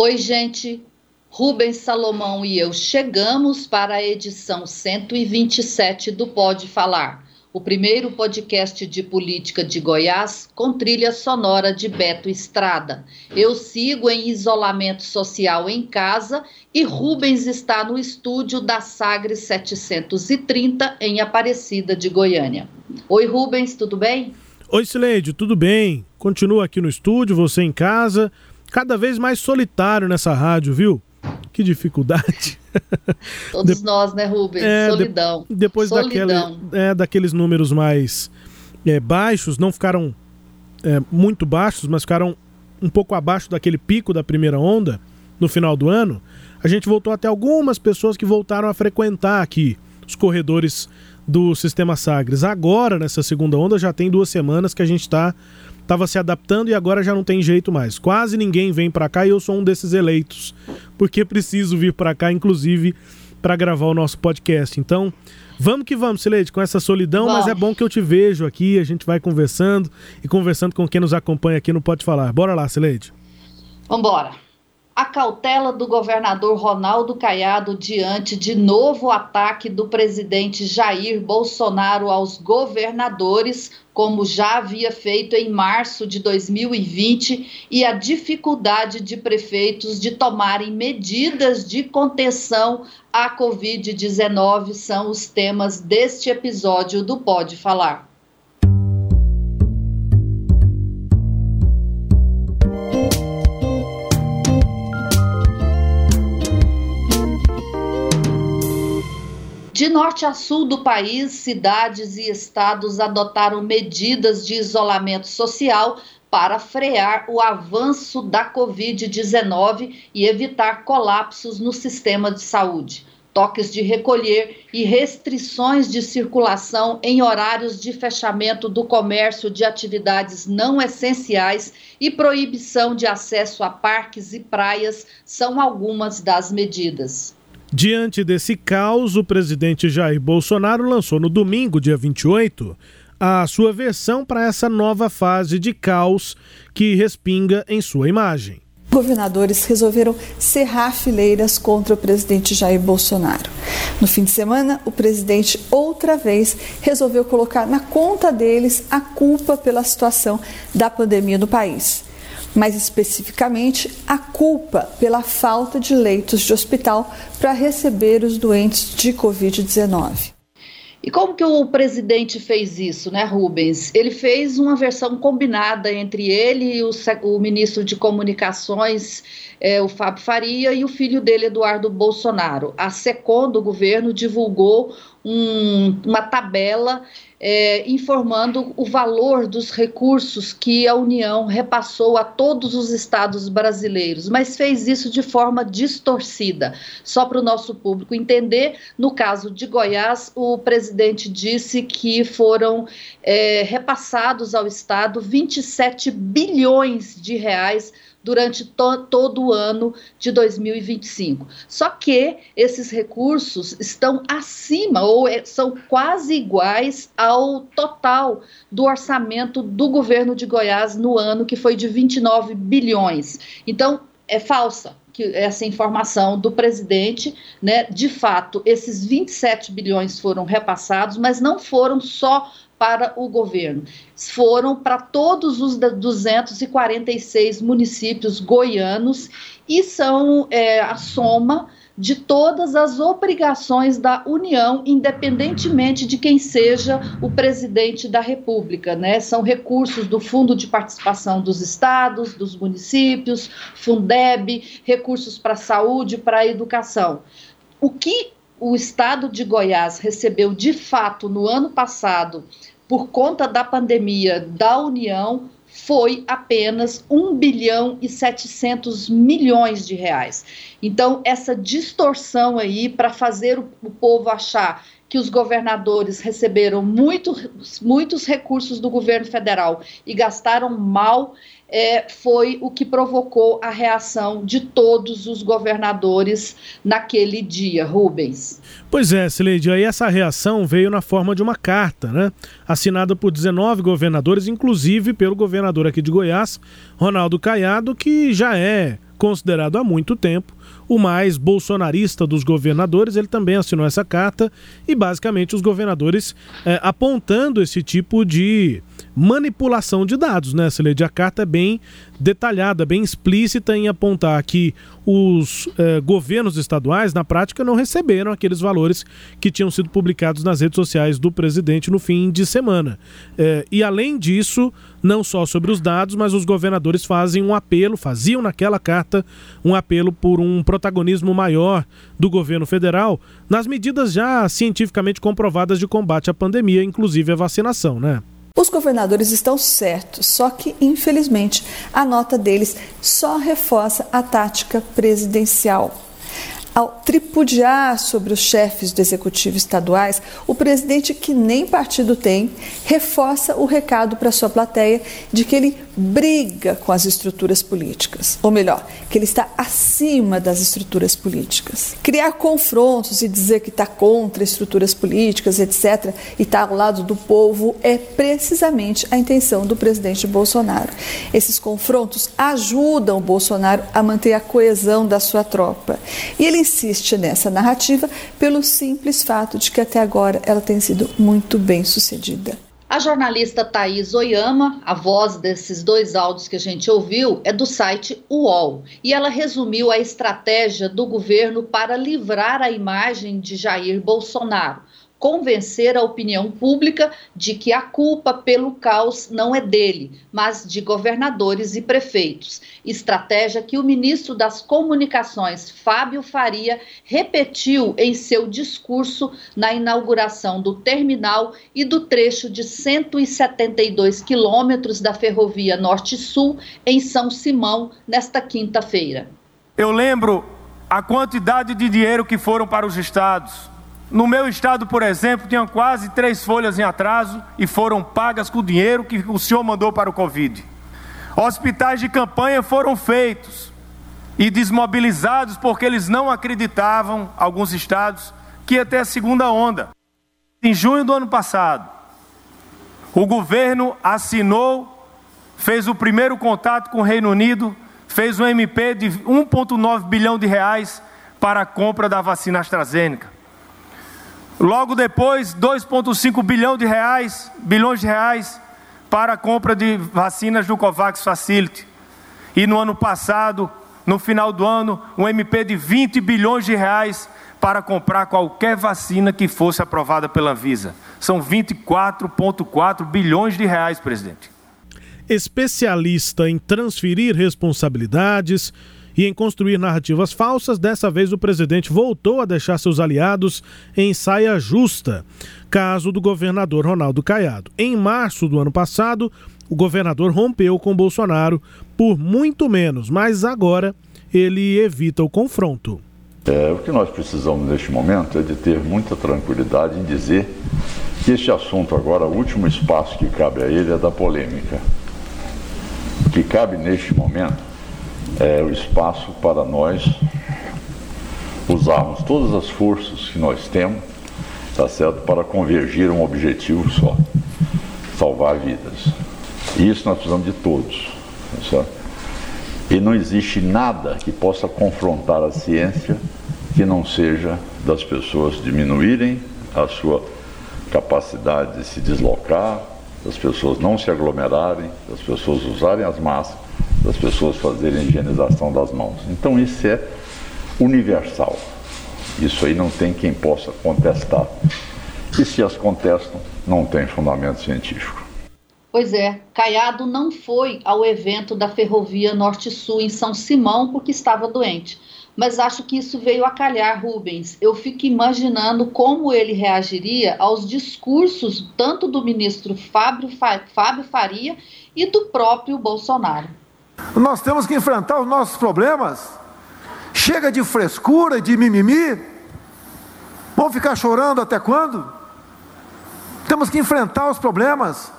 Oi, gente. Rubens Salomão e eu chegamos para a edição 127 do Pode Falar, o primeiro podcast de política de Goiás com trilha sonora de Beto Estrada. Eu sigo em isolamento social em casa e Rubens está no estúdio da Sagres 730 em Aparecida de Goiânia. Oi, Rubens, tudo bem? Oi, Sileide, tudo bem? Continua aqui no estúdio, você em casa cada vez mais solitário nessa rádio, viu? Que dificuldade. Todos de... nós, né, Rubens? É, Solidão. De... depois Solidão. É, daqueles números mais é, baixos, não ficaram é, muito baixos, mas ficaram um pouco abaixo daquele pico da primeira onda no final do ano, a gente voltou até algumas pessoas que voltaram a frequentar aqui os corredores do Sistema Sagres. Agora, nessa segunda onda, já tem duas semanas que a gente está estava se adaptando e agora já não tem jeito mais. Quase ninguém vem para cá e eu sou um desses eleitos, porque preciso vir para cá, inclusive, para gravar o nosso podcast. Então, vamos que vamos, Sileide, com essa solidão, bom. mas é bom que eu te vejo aqui, a gente vai conversando e conversando com quem nos acompanha aqui no Pode Falar. Bora lá, Sileide. Vambora a cautela do governador Ronaldo Caiado diante de novo ataque do presidente Jair Bolsonaro aos governadores, como já havia feito em março de 2020, e a dificuldade de prefeitos de tomarem medidas de contenção à Covid-19 são os temas deste episódio do Pode Falar. De norte a sul do país, cidades e estados adotaram medidas de isolamento social para frear o avanço da Covid-19 e evitar colapsos no sistema de saúde. Toques de recolher e restrições de circulação em horários de fechamento do comércio de atividades não essenciais e proibição de acesso a parques e praias são algumas das medidas. Diante desse caos, o presidente Jair Bolsonaro lançou no domingo, dia 28, a sua versão para essa nova fase de caos que respinga em sua imagem. Governadores resolveram cerrar fileiras contra o presidente Jair Bolsonaro. No fim de semana, o presidente outra vez resolveu colocar na conta deles a culpa pela situação da pandemia no país mais especificamente a culpa pela falta de leitos de hospital para receber os doentes de Covid-19. E como que o presidente fez isso, né, Rubens? Ele fez uma versão combinada entre ele e o, o ministro de Comunicações, é, o Fábio Faria, e o filho dele, Eduardo Bolsonaro. A SECOM do governo divulgou um, uma tabela é, informando o valor dos recursos que a União repassou a todos os estados brasileiros, mas fez isso de forma distorcida. Só para o nosso público entender, no caso de Goiás, o presidente disse que foram é, repassados ao estado 27 bilhões de reais durante to todo o ano de 2025. Só que esses recursos estão acima ou é, são quase iguais ao total do orçamento do governo de Goiás no ano, que foi de 29 bilhões. Então, é falsa essa informação do presidente, né? De fato, esses 27 bilhões foram repassados, mas não foram só para o governo. Foram para todos os 246 municípios goianos e são é, a soma de todas as obrigações da União, independentemente de quem seja o presidente da República, né? São recursos do Fundo de Participação dos Estados, dos municípios, Fundeb, recursos para saúde, para educação. O que o estado de Goiás recebeu de fato no ano passado por conta da pandemia da União foi apenas 1 bilhão e 700 milhões de reais. Então, essa distorção aí para fazer o, o povo achar que os governadores receberam muito, muitos recursos do governo federal e gastaram mal, é, foi o que provocou a reação de todos os governadores naquele dia, Rubens. Pois é, Sileide, aí essa reação veio na forma de uma carta, né? Assinada por 19 governadores, inclusive pelo governador aqui de Goiás, Ronaldo Caiado, que já é considerado há muito tempo o mais bolsonarista dos governadores, ele também assinou essa carta e basicamente os governadores é, apontando esse tipo de manipulação de dados, né, Celede? A carta é bem detalhada, bem explícita em apontar que os eh, governos estaduais, na prática, não receberam aqueles valores que tinham sido publicados nas redes sociais do presidente no fim de semana. Eh, e além disso, não só sobre os dados, mas os governadores fazem um apelo, faziam naquela carta um apelo por um protagonismo maior do governo federal nas medidas já cientificamente comprovadas de combate à pandemia, inclusive a vacinação, né? Os governadores estão certos, só que, infelizmente, a nota deles só reforça a tática presidencial. Ao tripudiar sobre os chefes do executivo estaduais, o presidente, que nem partido tem, reforça o recado para sua plateia de que ele briga com as estruturas políticas, ou melhor, que ele está acima das estruturas políticas. Criar confrontos e dizer que está contra estruturas políticas, etc., e está ao lado do povo é precisamente a intenção do presidente Bolsonaro. Esses confrontos ajudam o Bolsonaro a manter a coesão da sua tropa. E ele insiste nessa narrativa pelo simples fato de que até agora ela tem sido muito bem sucedida. A jornalista Thaís Oyama, a voz desses dois áudios que a gente ouviu, é do site UOL. E ela resumiu a estratégia do governo para livrar a imagem de Jair Bolsonaro convencer a opinião pública de que a culpa pelo caos não é dele, mas de governadores e prefeitos. Estratégia que o ministro das Comunicações, Fábio Faria, repetiu em seu discurso na inauguração do terminal e do trecho de 172 quilômetros da ferrovia Norte-Sul em São Simão, nesta quinta-feira. Eu lembro a quantidade de dinheiro que foram para os estados no meu estado, por exemplo, tinham quase três folhas em atraso e foram pagas com o dinheiro que o senhor mandou para o Covid. Hospitais de campanha foram feitos e desmobilizados porque eles não acreditavam, alguns estados, que ia ter a segunda onda. Em junho do ano passado, o governo assinou, fez o primeiro contato com o Reino Unido, fez um MP de 1,9 bilhão de reais para a compra da vacina AstraZeneca. Logo depois, 2,5 bilhão de reais, bilhões de reais para a compra de vacinas do Covax Facility. E no ano passado, no final do ano, um MP de 20 bilhões de reais para comprar qualquer vacina que fosse aprovada pela Anvisa. São 24,4 bilhões de reais, presidente. Especialista em transferir responsabilidades e em construir narrativas falsas, dessa vez o presidente voltou a deixar seus aliados em saia justa. Caso do governador Ronaldo Caiado. Em março do ano passado, o governador rompeu com Bolsonaro por muito menos, mas agora ele evita o confronto. É, o que nós precisamos neste momento é de ter muita tranquilidade em dizer que este assunto agora, o último espaço que cabe a ele é da polêmica. O que cabe neste momento é, o espaço para nós usarmos todas as forças que nós temos, tá certo, para convergir um objetivo só, salvar vidas. E isso nós precisamos de todos, tá certo? E não existe nada que possa confrontar a ciência que não seja das pessoas diminuírem a sua capacidade de se deslocar, das pessoas não se aglomerarem, das pessoas usarem as máscaras das pessoas fazerem a higienização das mãos. Então isso é universal. Isso aí não tem quem possa contestar. E se as contestam, não tem fundamento científico. Pois é, Caiado não foi ao evento da Ferrovia Norte-Sul em São Simão porque estava doente. mas acho que isso veio a calhar, Rubens. Eu fico imaginando como ele reagiria aos discursos tanto do ministro Fábio, Fábio Faria e do próprio Bolsonaro. Nós temos que enfrentar os nossos problemas. Chega de frescura, de mimimi. Vamos ficar chorando até quando? Temos que enfrentar os problemas,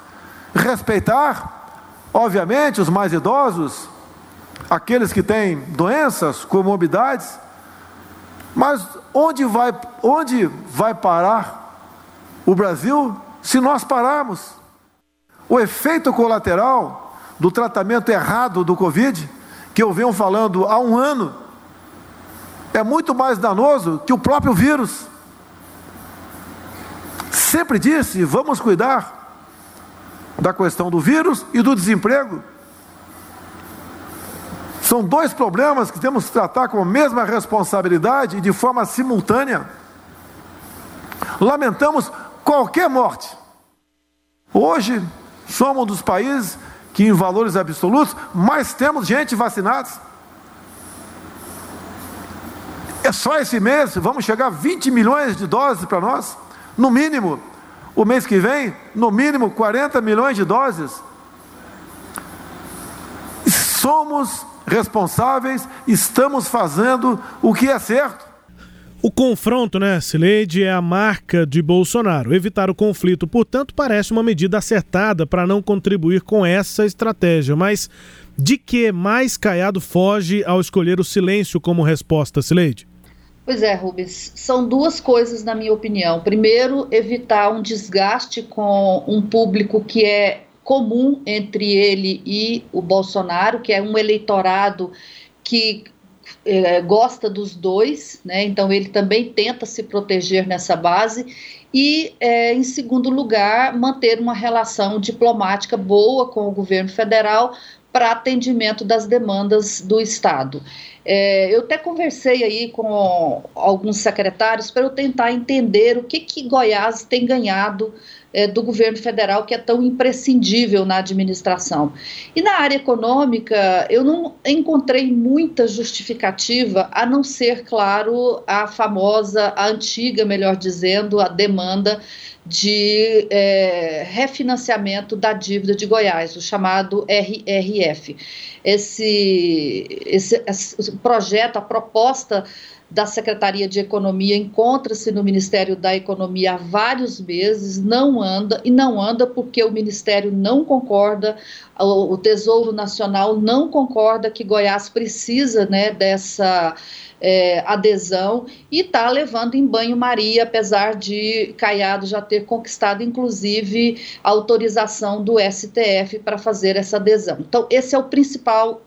respeitar, obviamente, os mais idosos, aqueles que têm doenças, comorbidades. Mas onde vai, onde vai parar o Brasil se nós pararmos? O efeito colateral do tratamento errado do Covid, que eu venho falando há um ano, é muito mais danoso que o próprio vírus. Sempre disse: vamos cuidar da questão do vírus e do desemprego. São dois problemas que temos que tratar com a mesma responsabilidade e de forma simultânea. Lamentamos qualquer morte. Hoje, somos um dos países que, em valores absolutos, mais temos gente vacinada. É só esse mês, vamos chegar a 20 milhões de doses para nós, no mínimo. O mês que vem, no mínimo 40 milhões de doses. Somos responsáveis, estamos fazendo o que é certo. O confronto, né, Sileide, é a marca de Bolsonaro. Evitar o conflito, portanto, parece uma medida acertada para não contribuir com essa estratégia. Mas de que mais Caiado foge ao escolher o silêncio como resposta, Sileide? Pois é, Rubens, são duas coisas, na minha opinião. Primeiro, evitar um desgaste com um público que é comum entre ele e o Bolsonaro, que é um eleitorado que é, gosta dos dois, né? então ele também tenta se proteger nessa base. E, é, em segundo lugar, manter uma relação diplomática boa com o governo federal para atendimento das demandas do Estado. É, eu até conversei aí com alguns secretários para eu tentar entender o que, que Goiás tem ganhado é, do governo federal que é tão imprescindível na administração. E na área econômica, eu não encontrei muita justificativa, a não ser, claro, a famosa, a antiga, melhor dizendo, a demanda de é, refinanciamento da dívida de Goiás, o chamado RRF. Esse, esse, esse projeto, a proposta da Secretaria de Economia encontra-se no Ministério da Economia há vários meses, não anda, e não anda porque o Ministério não concorda, o, Tesouro Nacional não concorda que Goiás precisa né, dessa é, adesão e está levando em banho-maria, apesar de Caiado já ter conquistado, inclusive, autorização do STF para fazer essa adesão. Então, esse é o principal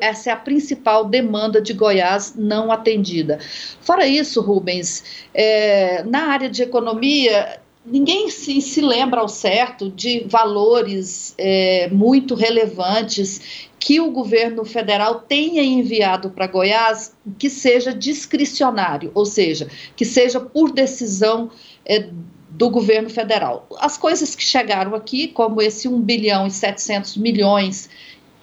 essa é a principal demanda de Goiás não atendida. Fora isso, Rubens, é, na área de economia, ninguém se, se lembra ao certo de valores é, muito relevantes que o governo federal tenha enviado para Goiás que seja discricionário, ou seja, que seja por decisão é, do governo federal. As coisas que chegaram aqui, como esse 1 bilhão e 700 milhões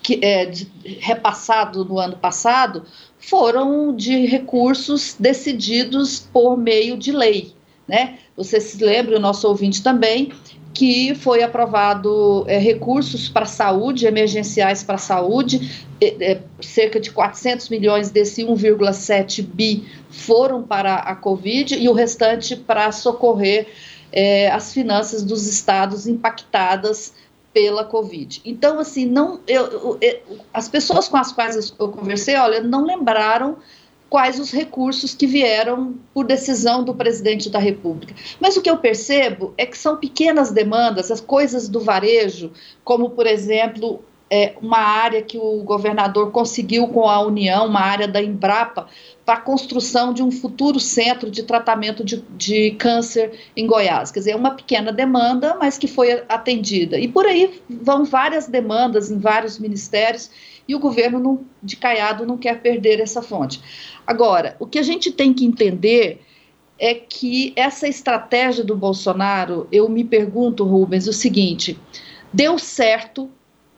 que, é, de, repassado no ano passado foram de recursos decididos por meio de lei. Né? Você se lembra, o nosso ouvinte também, que foi aprovado é, recursos para saúde, emergenciais para saúde, é, cerca de 400 milhões desse 1,7 bi foram para a Covid e o restante para socorrer é, as finanças dos estados impactadas pela Covid. Então, assim, não, eu, eu, as pessoas com as quais eu conversei, olha, não lembraram quais os recursos que vieram por decisão do presidente da República. Mas o que eu percebo é que são pequenas demandas, as coisas do varejo, como, por exemplo, é, uma área que o governador conseguiu com a União, uma área da Embrapa, para a construção de um futuro centro de tratamento de, de câncer em Goiás. Quer dizer, é uma pequena demanda, mas que foi atendida. E por aí vão várias demandas em vários ministérios e o governo não, de Caiado não quer perder essa fonte. Agora, o que a gente tem que entender é que essa estratégia do Bolsonaro, eu me pergunto, Rubens, o seguinte: deu certo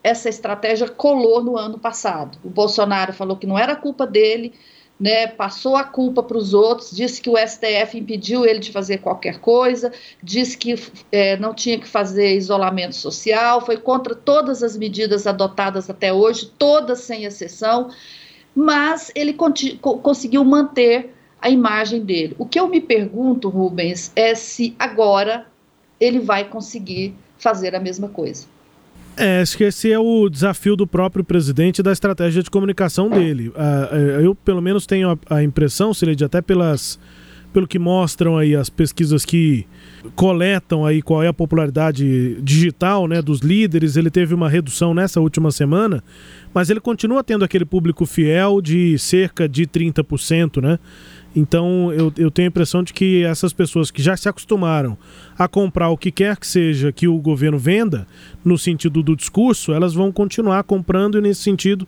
essa estratégia colou no ano passado. O Bolsonaro falou que não era culpa dele, né, passou a culpa para os outros, disse que o STF impediu ele de fazer qualquer coisa, disse que é, não tinha que fazer isolamento social, foi contra todas as medidas adotadas até hoje, todas sem exceção, mas ele conseguiu manter a imagem dele. O que eu me pergunto, Rubens, é se agora ele vai conseguir fazer a mesma coisa. É, acho que esse é o desafio do próprio presidente da estratégia de comunicação dele. Uh, eu, pelo menos, tenho a, impressão, Sileide, até pelas, pelo que mostram aí as pesquisas que coletam aí qual é a popularidade digital né, dos líderes, ele teve uma redução nessa última semana, mas ele continua tendo aquele público fiel de cerca de 30%, né? Então eu, eu tenho a impressão de que essas pessoas que já se acostumaram a comprar o que quer que seja que o governo venda, no sentido do discurso, elas vão continuar comprando e nesse sentido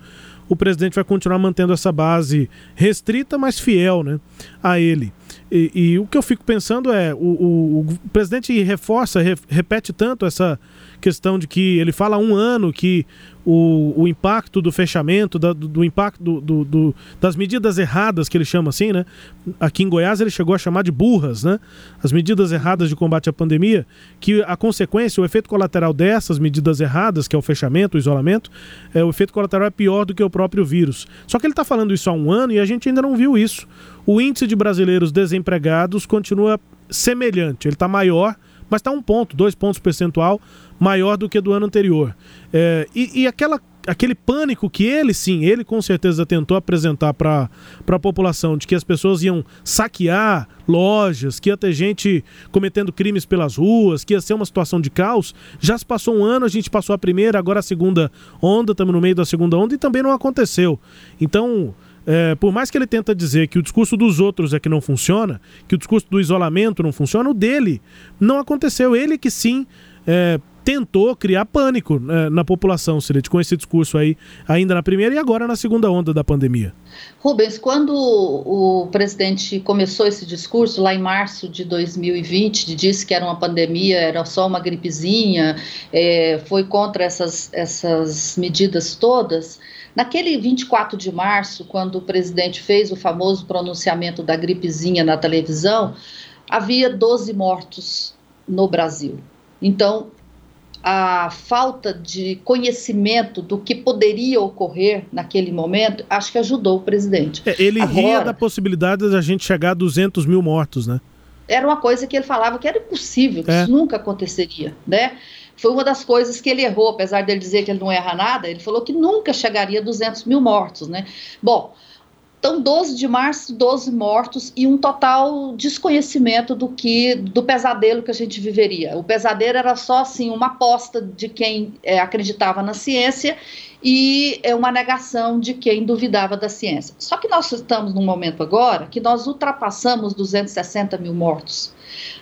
o presidente vai continuar mantendo essa base restrita, mas fiel né, a ele. E, e o que eu fico pensando é, o, o, o presidente reforça, re, repete tanto essa questão de que ele fala há um ano que o, o impacto do fechamento, da, do, do, impacto do, do, do, das medidas erradas, que ele chama assim, né? Aqui em Goiás ele chegou a chamar de burras, né? As medidas erradas de combate à pandemia, que a consequência, o efeito colateral dessas medidas erradas, que é o fechamento, o isolamento, é, o efeito colateral é pior do que o próprio vírus. Só que ele está falando isso há um ano e a gente ainda não viu isso. O índice de brasileiros desempregados continua semelhante, ele está maior, mas está um ponto, dois pontos percentual maior do que do ano anterior. É, e, e aquela aquele pânico que ele sim, ele com certeza tentou apresentar para a população de que as pessoas iam saquear lojas, que ia ter gente cometendo crimes pelas ruas, que ia ser uma situação de caos. Já se passou um ano, a gente passou a primeira, agora a segunda onda, estamos no meio da segunda onda e também não aconteceu. Então, é, por mais que ele tenta dizer que o discurso dos outros é que não funciona, que o discurso do isolamento não funciona, o dele não aconteceu. Ele que sim é, tentou criar pânico né, na população, Silete, com esse discurso aí, ainda na primeira e agora na segunda onda da pandemia. Rubens, quando o presidente começou esse discurso, lá em março de 2020, disse que era uma pandemia, era só uma gripezinha, é, foi contra essas, essas medidas todas. Naquele 24 de março, quando o presidente fez o famoso pronunciamento da gripezinha na televisão, havia 12 mortos no Brasil. Então, a falta de conhecimento do que poderia ocorrer naquele momento, acho que ajudou o presidente. É, ele Agora, ria da possibilidade da gente chegar a 200 mil mortos, né? Era uma coisa que ele falava que era impossível, que é. isso nunca aconteceria, né? Foi uma das coisas que ele errou, apesar dele dizer que ele não erra nada, ele falou que nunca chegaria a 200 mil mortos, né? Bom, então, 12 de março, 12 mortos e um total desconhecimento do que do pesadelo que a gente viveria. O pesadelo era só assim uma aposta de quem é, acreditava na ciência e é uma negação de quem duvidava da ciência. Só que nós estamos num momento agora que nós ultrapassamos 260 mil mortos.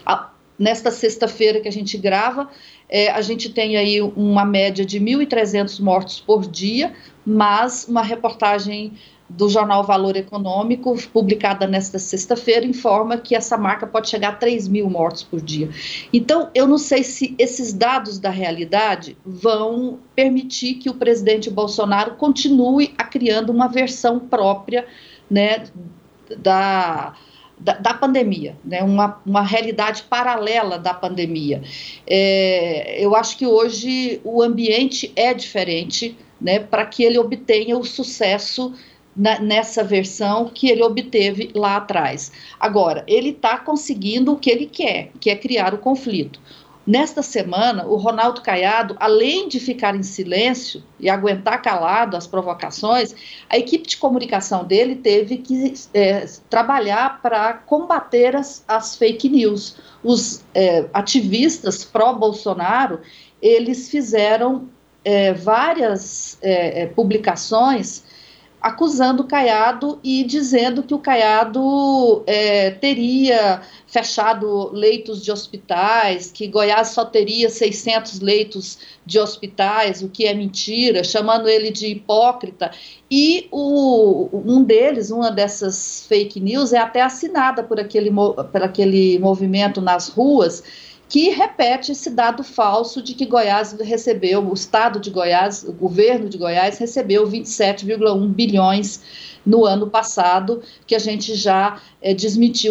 A, nesta sexta-feira que a gente grava, é, a gente tem aí uma média de 1.300 mortos por dia, mas uma reportagem do jornal Valor Econômico, publicada nesta sexta-feira, informa que essa marca pode chegar a 3 mil mortos por dia. Então, eu não sei se esses dados da realidade vão permitir que o presidente Bolsonaro continue a criando uma versão própria né, da, da, da, pandemia, né? uma, uma realidade paralela da pandemia. É, eu acho que hoje o ambiente é diferente né, para que ele obtenha o sucesso na, nessa versão que ele obteve lá atrás. Agora, ele está conseguindo o que ele quer, que é criar o conflito. Nesta semana, o Ronaldo Caiado, além de ficar em silêncio e aguentar calado as provocações, a equipe de comunicação dele teve que é, trabalhar para combater as, as, fake news. Os é, ativistas pró-Bolsonaro, eles fizeram é, várias é, é, publicações acusando o Caiado e dizendo que o Caiado é, teria fechado leitos de hospitais, que Goiás só teria 600 leitos de hospitais, o que é mentira, chamando ele de hipócrita. E o, um deles, uma dessas fake news, é até assinada por aquele, por aquele movimento nas ruas, que repete esse dado falso de que Goiás recebeu, o estado de Goiás, o governo de Goiás recebeu 27,1 bilhões no ano passado, que a gente já é,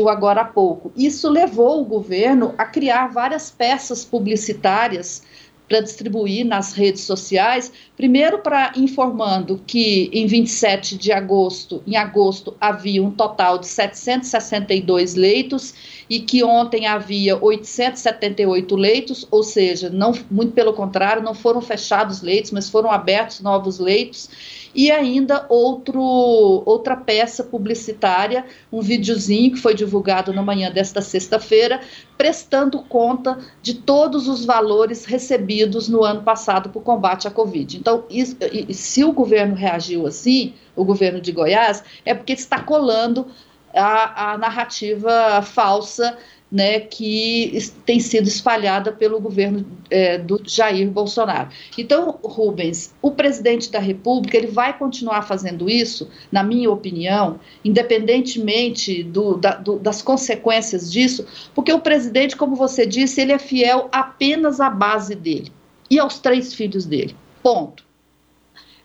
agora há pouco. Isso levou o governo a criar várias peças publicitárias para distribuir nas redes sociais, primeiro para informando que em 27 de agosto, em agosto havia um total de 762 leitos e que ontem havia 878 leitos, ou seja, não muito pelo contrário, não foram fechados leitos, mas foram abertos novos leitos e ainda outro, outra peça publicitária, um videozinho que foi divulgado na manhã desta sexta-feira, prestando conta de todos os valores recebidos no ano passado por combate à Covid. Então, isso, se o governo reagiu assim, o governo de Goiás, é porque está colando a, a narrativa falsa né, que tem sido espalhada pelo governo é, do Jair Bolsonaro. Então, Rubens, o presidente da República ele vai continuar fazendo isso, na minha opinião, independentemente do, da, do, das consequências disso, porque o presidente, como você disse, ele é fiel apenas à base dele e aos três filhos dele. Ponto.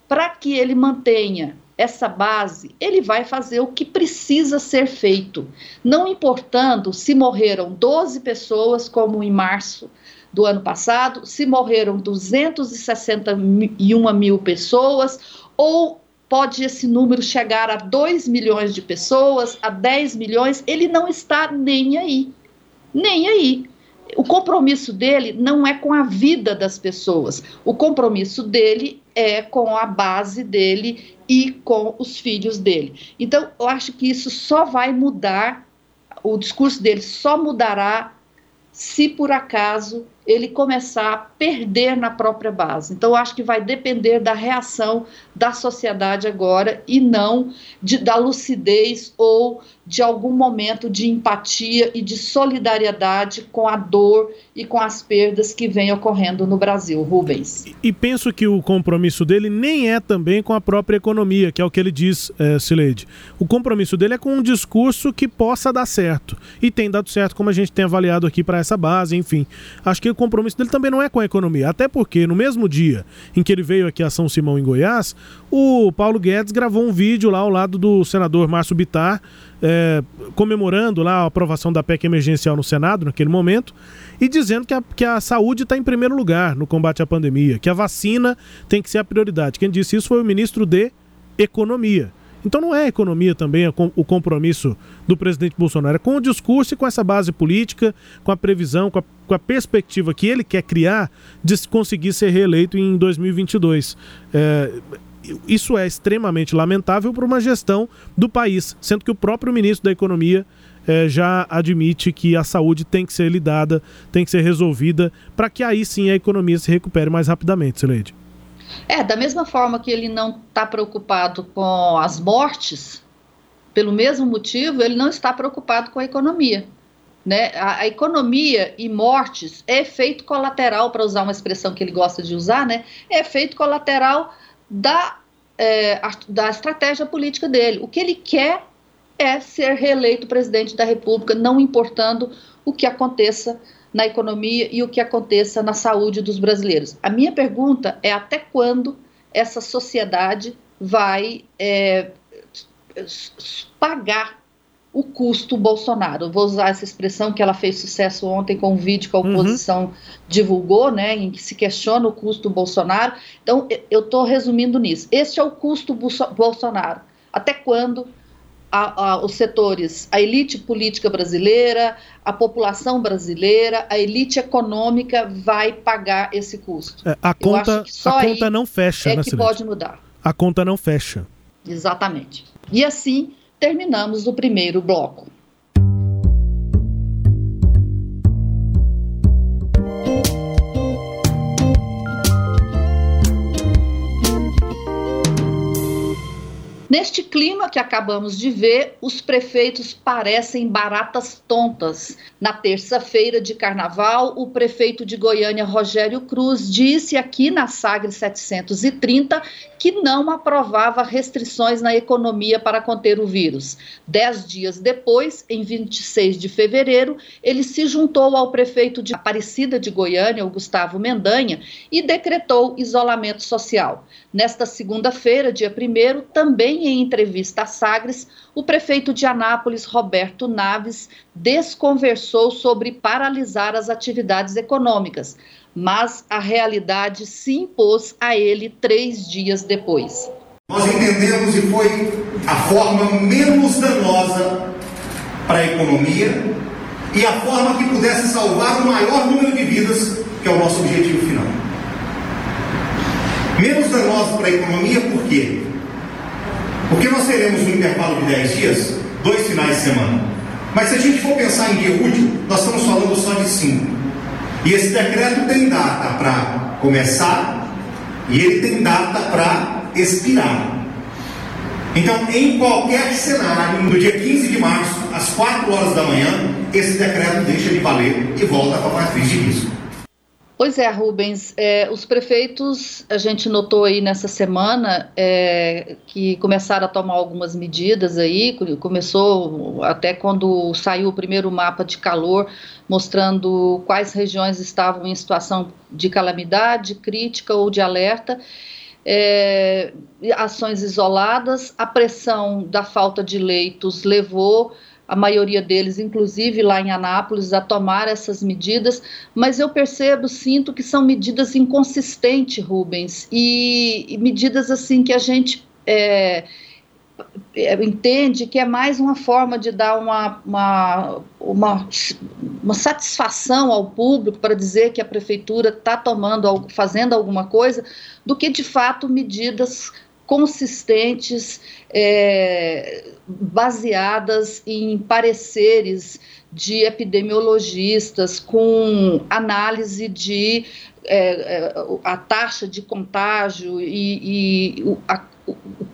Para que ele mantenha essa base, ele vai fazer o que precisa ser feito, não importando se morreram 12 pessoas, como em março do ano passado, se morreram 261 mil pessoas, ou pode esse número chegar a 2 milhões de pessoas, a 10 milhões, ele não está nem aí. Nem aí. O compromisso dele não é com a vida das pessoas, o compromisso dele é com a base dele e com os filhos dele. Então, eu acho que isso só vai mudar, o discurso dele só mudará se por acaso ele começar a perder na própria base. Então, eu acho que vai depender da reação da sociedade agora e não de, da lucidez ou de algum momento de empatia e de solidariedade com a dor e com as perdas que vem ocorrendo no Brasil, Rubens. E, e penso que o compromisso dele nem é também com a própria economia, que é o que ele diz, é, Sileide. O compromisso dele é com um discurso que possa dar certo. E tem dado certo, como a gente tem avaliado aqui para essa base, enfim. Acho que o compromisso dele também não é com a economia. Até porque no mesmo dia em que ele veio aqui a São Simão, em Goiás, o Paulo Guedes gravou um vídeo lá ao lado do senador Márcio Bitar é, comemorando lá a aprovação da PEC emergencial no Senado naquele momento e dizendo que a, que a saúde está em primeiro lugar no combate à pandemia, que a vacina tem que ser a prioridade. Quem disse isso foi o ministro de Economia. Então não é economia também o compromisso do presidente Bolsonaro, é com o discurso e com essa base política, com a previsão, com a, com a perspectiva que ele quer criar de conseguir ser reeleito em 2022. É, isso é extremamente lamentável para uma gestão do país, sendo que o próprio ministro da Economia é, já admite que a saúde tem que ser lidada, tem que ser resolvida, para que aí sim a economia se recupere mais rapidamente, Sileide. É, da mesma forma que ele não está preocupado com as mortes, pelo mesmo motivo, ele não está preocupado com a economia. Né? A, a, economia e mortes é efeito colateral, para usar uma expressão que ele gosta de usar, né? é efeito colateral da, é, da estratégia política dele. O que ele quer é ser reeleito presidente da República, não importando o que aconteça na economia e o que aconteça na saúde dos brasileiros. A minha pergunta é até quando essa sociedade vai é, pagar o custo Bolsonaro. vou usar essa expressão que ela fez sucesso ontem com um vídeo que a uhum. oposição uhum. divulgou, né, em que se questiona o custo Bolsonaro. Então, eu estou resumindo nisso. Este é o custo Bolsonaro. Até quando a, a, os setores, a elite política brasileira, a população brasileira, a elite econômica vai pagar esse custo? É, a conta, a conta não fecha, é né, que pode mudar. A conta não fecha. Exatamente. E assim terminamos o primeiro bloco. Neste clima que acabamos de ver, os prefeitos parecem baratas tontas. Na terça-feira de carnaval, o prefeito de Goiânia, Rogério Cruz, disse aqui na Sagre 730 que não aprovava restrições na economia para conter o vírus. Dez dias depois, em 26 de fevereiro, ele se juntou ao prefeito de Aparecida de Goiânia, o Gustavo Mendanha, e decretou isolamento social. Nesta segunda-feira, dia 1, também em entrevista à Sagres, o prefeito de Anápolis, Roberto Naves, desconversou sobre paralisar as atividades econômicas, mas a realidade se impôs a ele três dias depois. Nós entendemos e foi a forma menos danosa para a economia e a forma que pudesse salvar o maior número de vidas, que é o nosso objetivo final. Menos danosa para a economia, por quê? Porque nós teremos um intervalo de 10 dias, dois finais de semana. Mas se a gente for pensar em dia útil, nós estamos falando só de 5. E esse decreto tem data para começar e ele tem data para expirar. Então, em qualquer cenário, no dia 15 de março, às 4 horas da manhã, esse decreto deixa de valer e volta para a matriz de risco. Pois é, Rubens, é, os prefeitos, a gente notou aí nessa semana é, que começaram a tomar algumas medidas aí, começou até quando saiu o primeiro mapa de calor, mostrando quais regiões estavam em situação de calamidade, crítica ou de alerta, é, ações isoladas, a pressão da falta de leitos levou a maioria deles, inclusive lá em Anápolis, a tomar essas medidas, mas eu percebo, sinto que são medidas inconsistentes, Rubens, e, e medidas assim que a gente é, é, entende que é mais uma forma de dar uma, uma, uma, uma satisfação ao público para dizer que a prefeitura está tomando, fazendo alguma coisa, do que de fato medidas consistentes, é, baseadas em pareceres de epidemiologistas, com análise de é, é a taxa de contágio e, e a,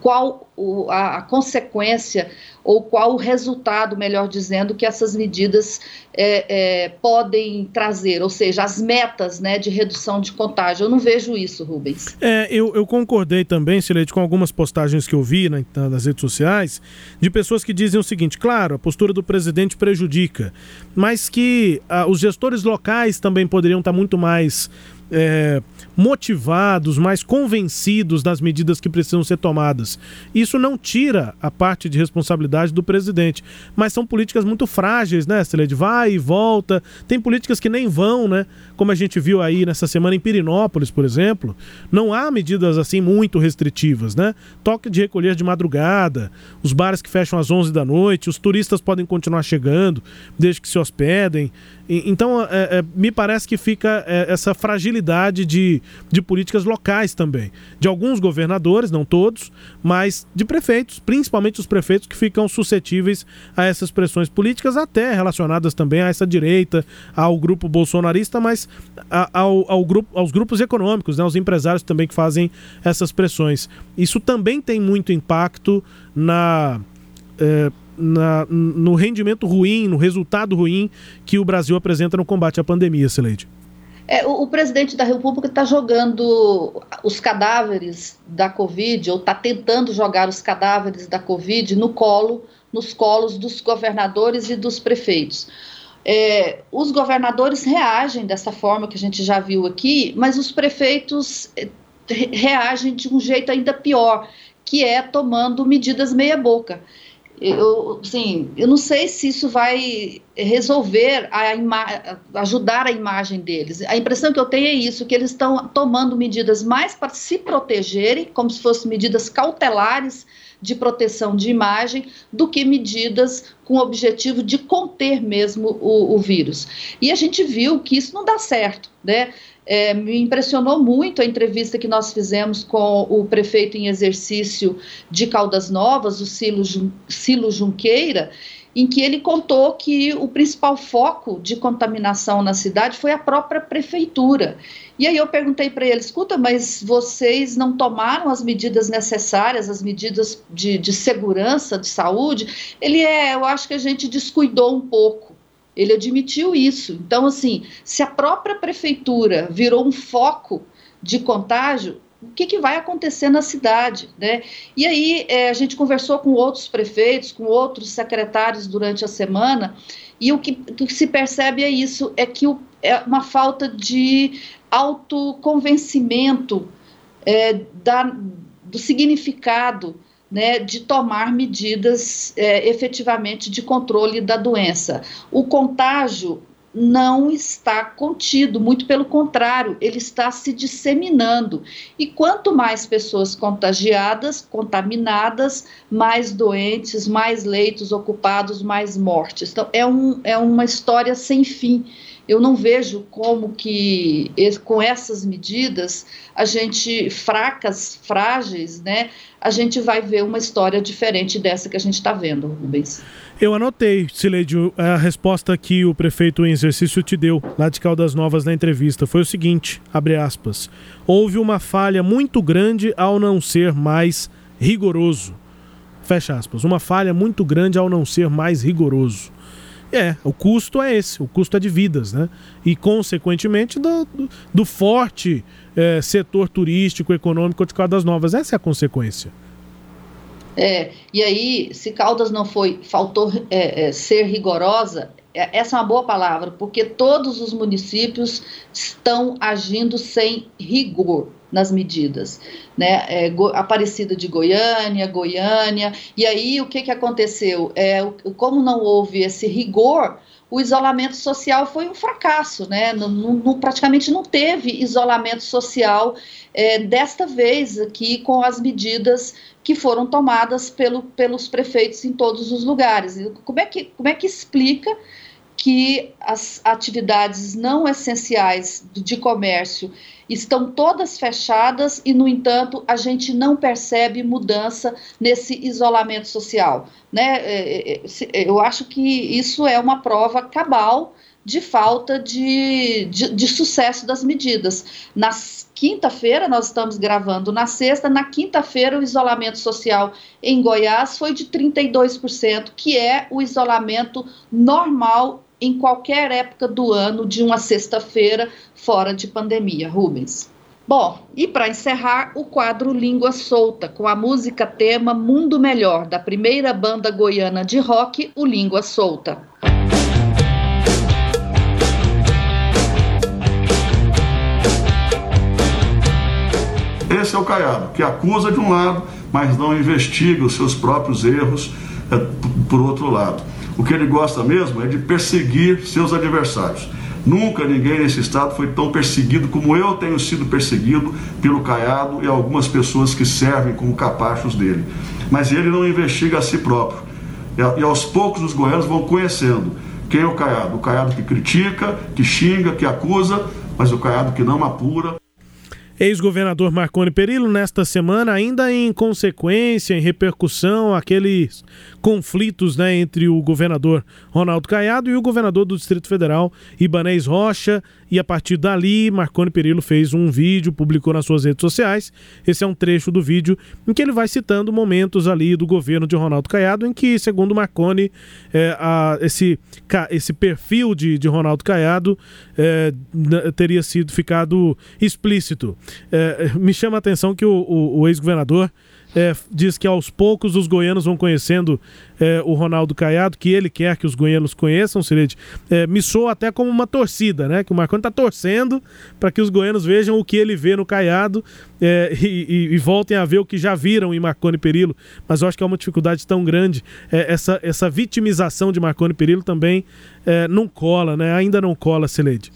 qual a, a, consequência ou qual o resultado, melhor dizendo, que essas medidas é, é, podem trazer, ou seja, as metas né, de redução de contágio. Eu não vejo isso, Rubens. É, eu, eu concordei também, Silete, com algumas postagens que eu vi na, nas redes sociais, de pessoas que dizem o seguinte: claro, a postura do presidente prejudica, mas que ah, os gestores locais também poderiam estar muito mais é, motivados, mais convencidos das medidas que precisam ser tomadas. Isso não tira a parte de responsabilidade do presidente, mas são políticas muito frágeis, né, Celede? Vai e volta. Tem políticas que nem vão, né? Como a gente viu aí nessa semana em Pirinópolis, por exemplo. Não há medidas assim muito restritivas, né? Toque de recolher de madrugada, os bares que fecham às 11 da noite, os turistas podem continuar chegando desde que se hospedem. Então, é, é, me parece que fica é, essa fragilidade de, de políticas locais também. De alguns governadores, não todos, mas de prefeitos, principalmente os prefeitos que ficam suscetíveis a essas pressões políticas, até relacionadas também a essa direita, ao grupo bolsonarista, mas ao, ao grupo, aos grupos econômicos, né, aos empresários também que fazem essas pressões. Isso também tem muito impacto na. É, na, no rendimento ruim, no resultado ruim que o Brasil apresenta no combate à pandemia, Sileide? É, o, o, presidente da República está jogando os cadáveres da Covid, ou está tentando jogar os cadáveres da Covid no colo, nos colos dos governadores e dos prefeitos. É, os governadores reagem dessa forma que a gente já viu aqui, mas os prefeitos é, reagem de um jeito ainda pior, que é tomando medidas meia-boca eu, assim, eu não sei se isso vai resolver, a ajudar a imagem deles. A impressão que eu tenho é isso, que eles estão tomando medidas mais para se protegerem, como se fossem medidas cautelares de proteção de imagem, do que medidas com o objetivo de conter mesmo o, o vírus. E a gente viu que isso não dá certo, né? É, me impressionou muito a entrevista que nós fizemos com o prefeito em exercício de Caldas Novas, o Silo, Silo Junqueira, em que ele contou que o principal foco de contaminação na cidade foi a própria prefeitura. E aí eu perguntei para ele: escuta, mas vocês não tomaram as medidas necessárias, as medidas de, de segurança, de saúde? Ele é, eu acho que a gente descuidou um pouco. Ele admitiu isso. Então, assim, se a própria prefeitura virou um foco de contágio, o que, que, vai acontecer na cidade, né? E aí é, a gente conversou com outros prefeitos, com outros secretários durante a semana, e o que, o que se percebe é isso, é que o, é uma falta de autoconvencimento é, da, do significado né, de tomar medidas é, efetivamente de controle da doença. O contágio não está contido, muito pelo contrário, ele está se disseminando. E quanto mais pessoas contagiadas, contaminadas, mais doentes, mais leitos ocupados, mais mortes. Então, é, um, é uma história sem fim eu não vejo como que com essas medidas a gente fracas, frágeis, né? A gente vai ver uma história diferente dessa que a gente está vendo, Rubens. Eu anotei, Sileide, a resposta que o prefeito em exercício te deu lá de Caldas Novas na entrevista foi o seguinte, abre aspas, houve uma falha muito grande ao não ser mais rigoroso. Fecha aspas, uma falha muito grande ao não ser mais rigoroso. É, o custo é esse, o custo é de vidas, né? E, consequentemente, do, do, do forte é, setor turístico, econômico de Caldas Novas. Essa é a consequência. É, e aí, se Caldas não foi, faltou é, é, ser rigorosa, é, essa é uma boa palavra, porque todos os municípios estão agindo sem rigor nas medidas, né? É, Aparecida de Goiânia, Goiânia, e aí o que, que aconteceu? É, como não houve esse rigor, o isolamento social foi um fracasso, né? Não, não, praticamente não teve isolamento social é, desta vez aqui com as medidas que foram tomadas pelo, pelos prefeitos em todos os lugares. Como é que, como é que explica que as atividades não essenciais de comércio estão todas fechadas e, no entanto, a gente não percebe mudança nesse isolamento social. Né? É, é, é, eu acho que isso é uma prova cabal de falta de, de, de sucesso das medidas. Na quinta-feira, nós estamos gravando na sexta, na quinta-feira o isolamento social em Goiás foi de 32%, que é o isolamento normal em qualquer época do ano, de uma sexta-feira, fora de pandemia. Rubens. Bom, e para encerrar, o quadro Língua Solta, com a música tema Mundo Melhor, da primeira banda goiana de rock, o Língua Solta. Esse é o Caiado, que acusa de um lado, mas não investiga os seus próprios erros é, por outro lado. O que ele gosta mesmo é de perseguir seus adversários. Nunca ninguém nesse estado foi tão perseguido como eu tenho sido perseguido pelo Caiado e algumas pessoas que servem como capachos dele. Mas ele não investiga a si próprio. E aos poucos os goianos vão conhecendo quem é o Caiado. O Caiado que critica, que xinga, que acusa, mas o Caiado que não apura. Ex-governador Marconi Perillo, nesta semana, ainda em consequência, em repercussão, aqueles conflitos né, entre o governador Ronaldo Caiado e o governador do Distrito Federal, Ibanez Rocha, e a partir dali, Marconi Perillo fez um vídeo, publicou nas suas redes sociais. Esse é um trecho do vídeo em que ele vai citando momentos ali do governo de Ronaldo Caiado, em que, segundo Marconi, é, a, esse, esse perfil de, de Ronaldo Caiado é, teria sido ficado explícito. É, me chama a atenção que o, o, o ex-governador é, diz que aos poucos os goianos vão conhecendo é, o Ronaldo Caiado, que ele quer que os goianos conheçam, Sirid. É, me soa até como uma torcida, né? Que o Marconi está torcendo para que os goianos vejam o que ele vê no Caiado é, e, e, e, voltem a ver o que já viram em Marconi Perillo. Mas eu acho que é uma dificuldade tão grande. É, essa, essa vitimização de Marconi Perillo também é, não cola, né? Ainda não cola, Sileide.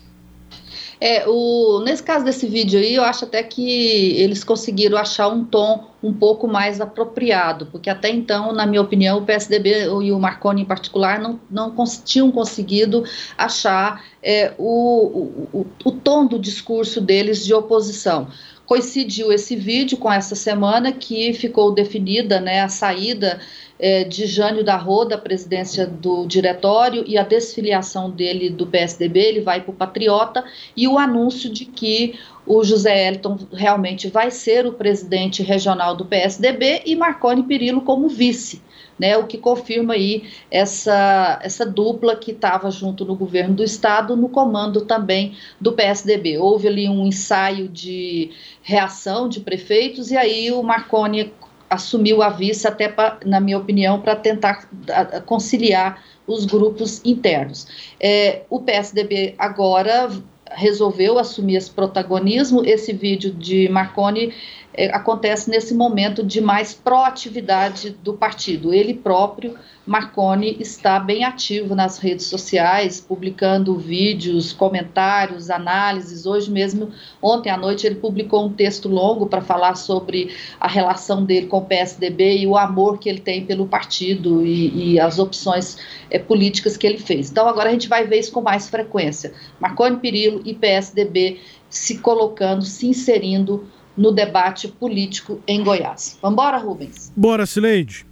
É, o, nesse caso desse vídeo aí, eu acho até que eles conseguiram achar um tom um pouco mais apropriado, porque até então, na minha opinião, o PSDB e o Marconi em particular não, não tinham conseguido achar é, o, o, o, o tom do discurso deles de oposição. Coincidiu esse vídeo com essa semana que ficou definida né, a saída é, de Jânio da Rô da presidência do diretório e a desfiliação dele do PSDB, ele vai para o Patriota, e o anúncio de que o José Elton realmente vai ser o presidente regional do PSDB e Marconi Perillo como vice né, o que confirma aí essa, essa dupla que estava junto no governo do estado, no comando também do PSDB. Houve ali um ensaio de reação de prefeitos e aí o Marconi assumiu a vice até, pra, na minha opinião, para tentar conciliar os grupos internos. É, o PSDB agora resolveu assumir esse protagonismo. Esse vídeo de Marconi é, acontece nesse momento de mais proatividade do partido. Ele próprio, Marconi, está bem ativo nas redes sociais, publicando vídeos, comentários, análises. Hoje mesmo, ontem à noite, ele publicou um texto longo para falar sobre a relação dele com o PSDB e o amor que ele tem pelo partido e, e as opções é, políticas que ele fez. Então, agora a gente vai ver isso com mais frequência. Marconi Perillo e PSDB se colocando, se inserindo no debate político em Goiás. Vamos embora, Rubens? Bora, Sileide.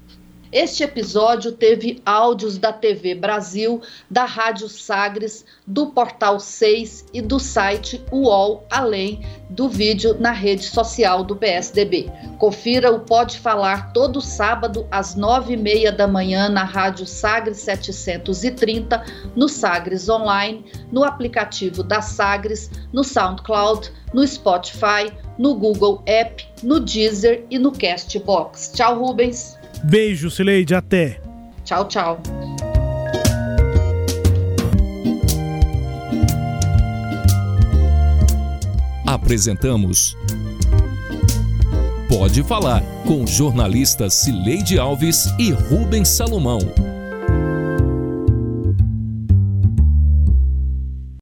Este episódio teve áudios da TV Brasil, da Rádio Sagres, do Portal 6 e do site UOL, além do vídeo na rede social do PSDB. Confira o Pode Falar todo sábado às nove e meia da manhã na Rádio Sagres 730, no Sagres Online, no aplicativo da Sagres, no SoundCloud, no Spotify, no Google App, no Deezer e no Castbox. Tchau, Rubens. Beijo, Sileide. Até. Tchau, tchau. Apresentamos Pode Falar com jornalistas Cileide Alves e Rubens Salomão.